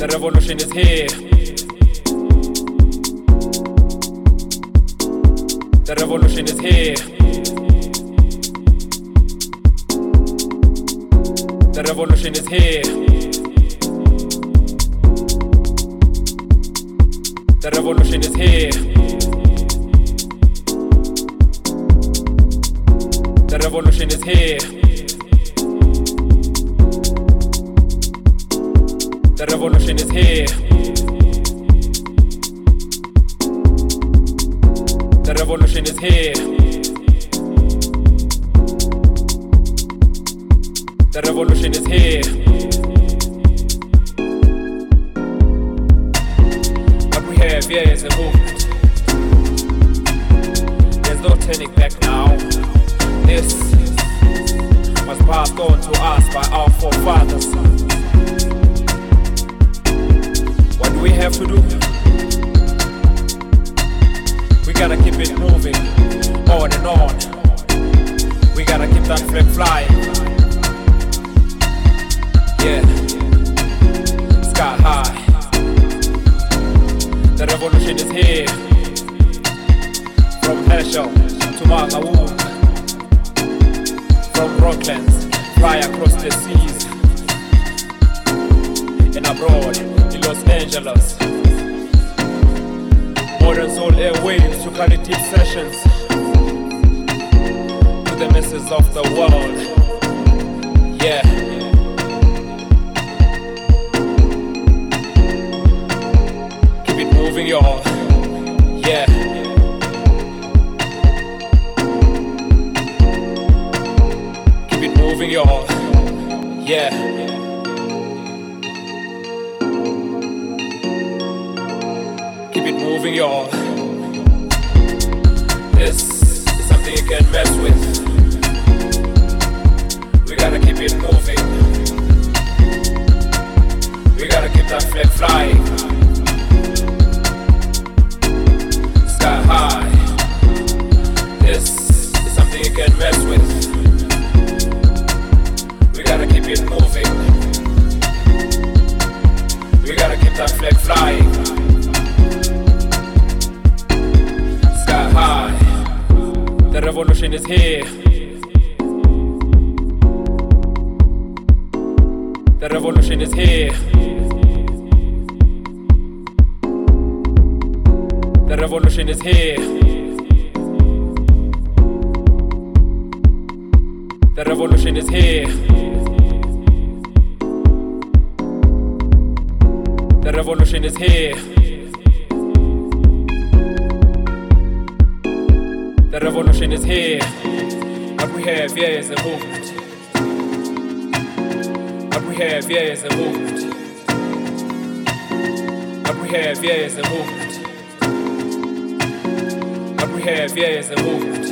The revolution is here. The revolution is here. The revolution is here. The revolution is here. The revolution is here. Here. The masses of the world. Yeah. Keep it moving, y'all. Yeah. Keep it moving, y'all. Yeah. Keep it moving, y'all. This is something you can mess with. We gotta keep it moving. We gotta keep that flag flying. Sky high. This is something you can mess with. We gotta keep it moving. We gotta keep that flag flying. Sky high. The revolution is here. Revolution is here. The revolution is here. The revolution is here. The revolution is here. The revolution is here. What we have is a movement. Abrevier a movement. Abrevier a movement. Abrevier a movement.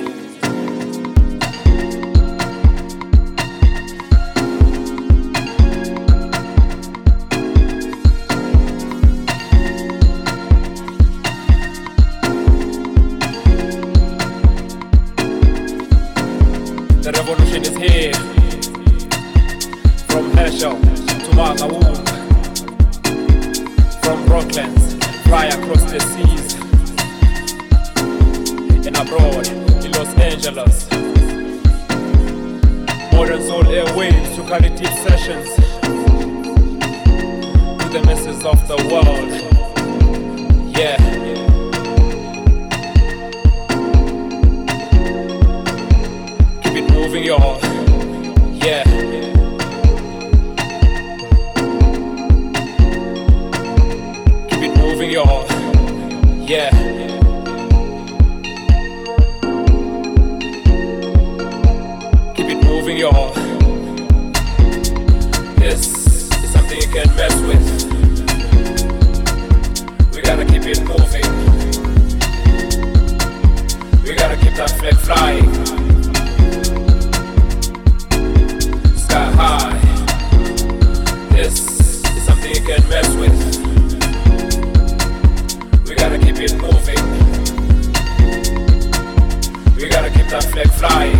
The revolution is here. From Brooklyn, fly across the seas. And abroad, in Los Angeles. Modern Soul Airwaves to carry deep sessions. To the masses of the world. Yeah. Moving y'all. Yeah. Keep it moving, y'all. This is something you can't mess with. We gotta keep it moving. We gotta keep that flag flying. McFly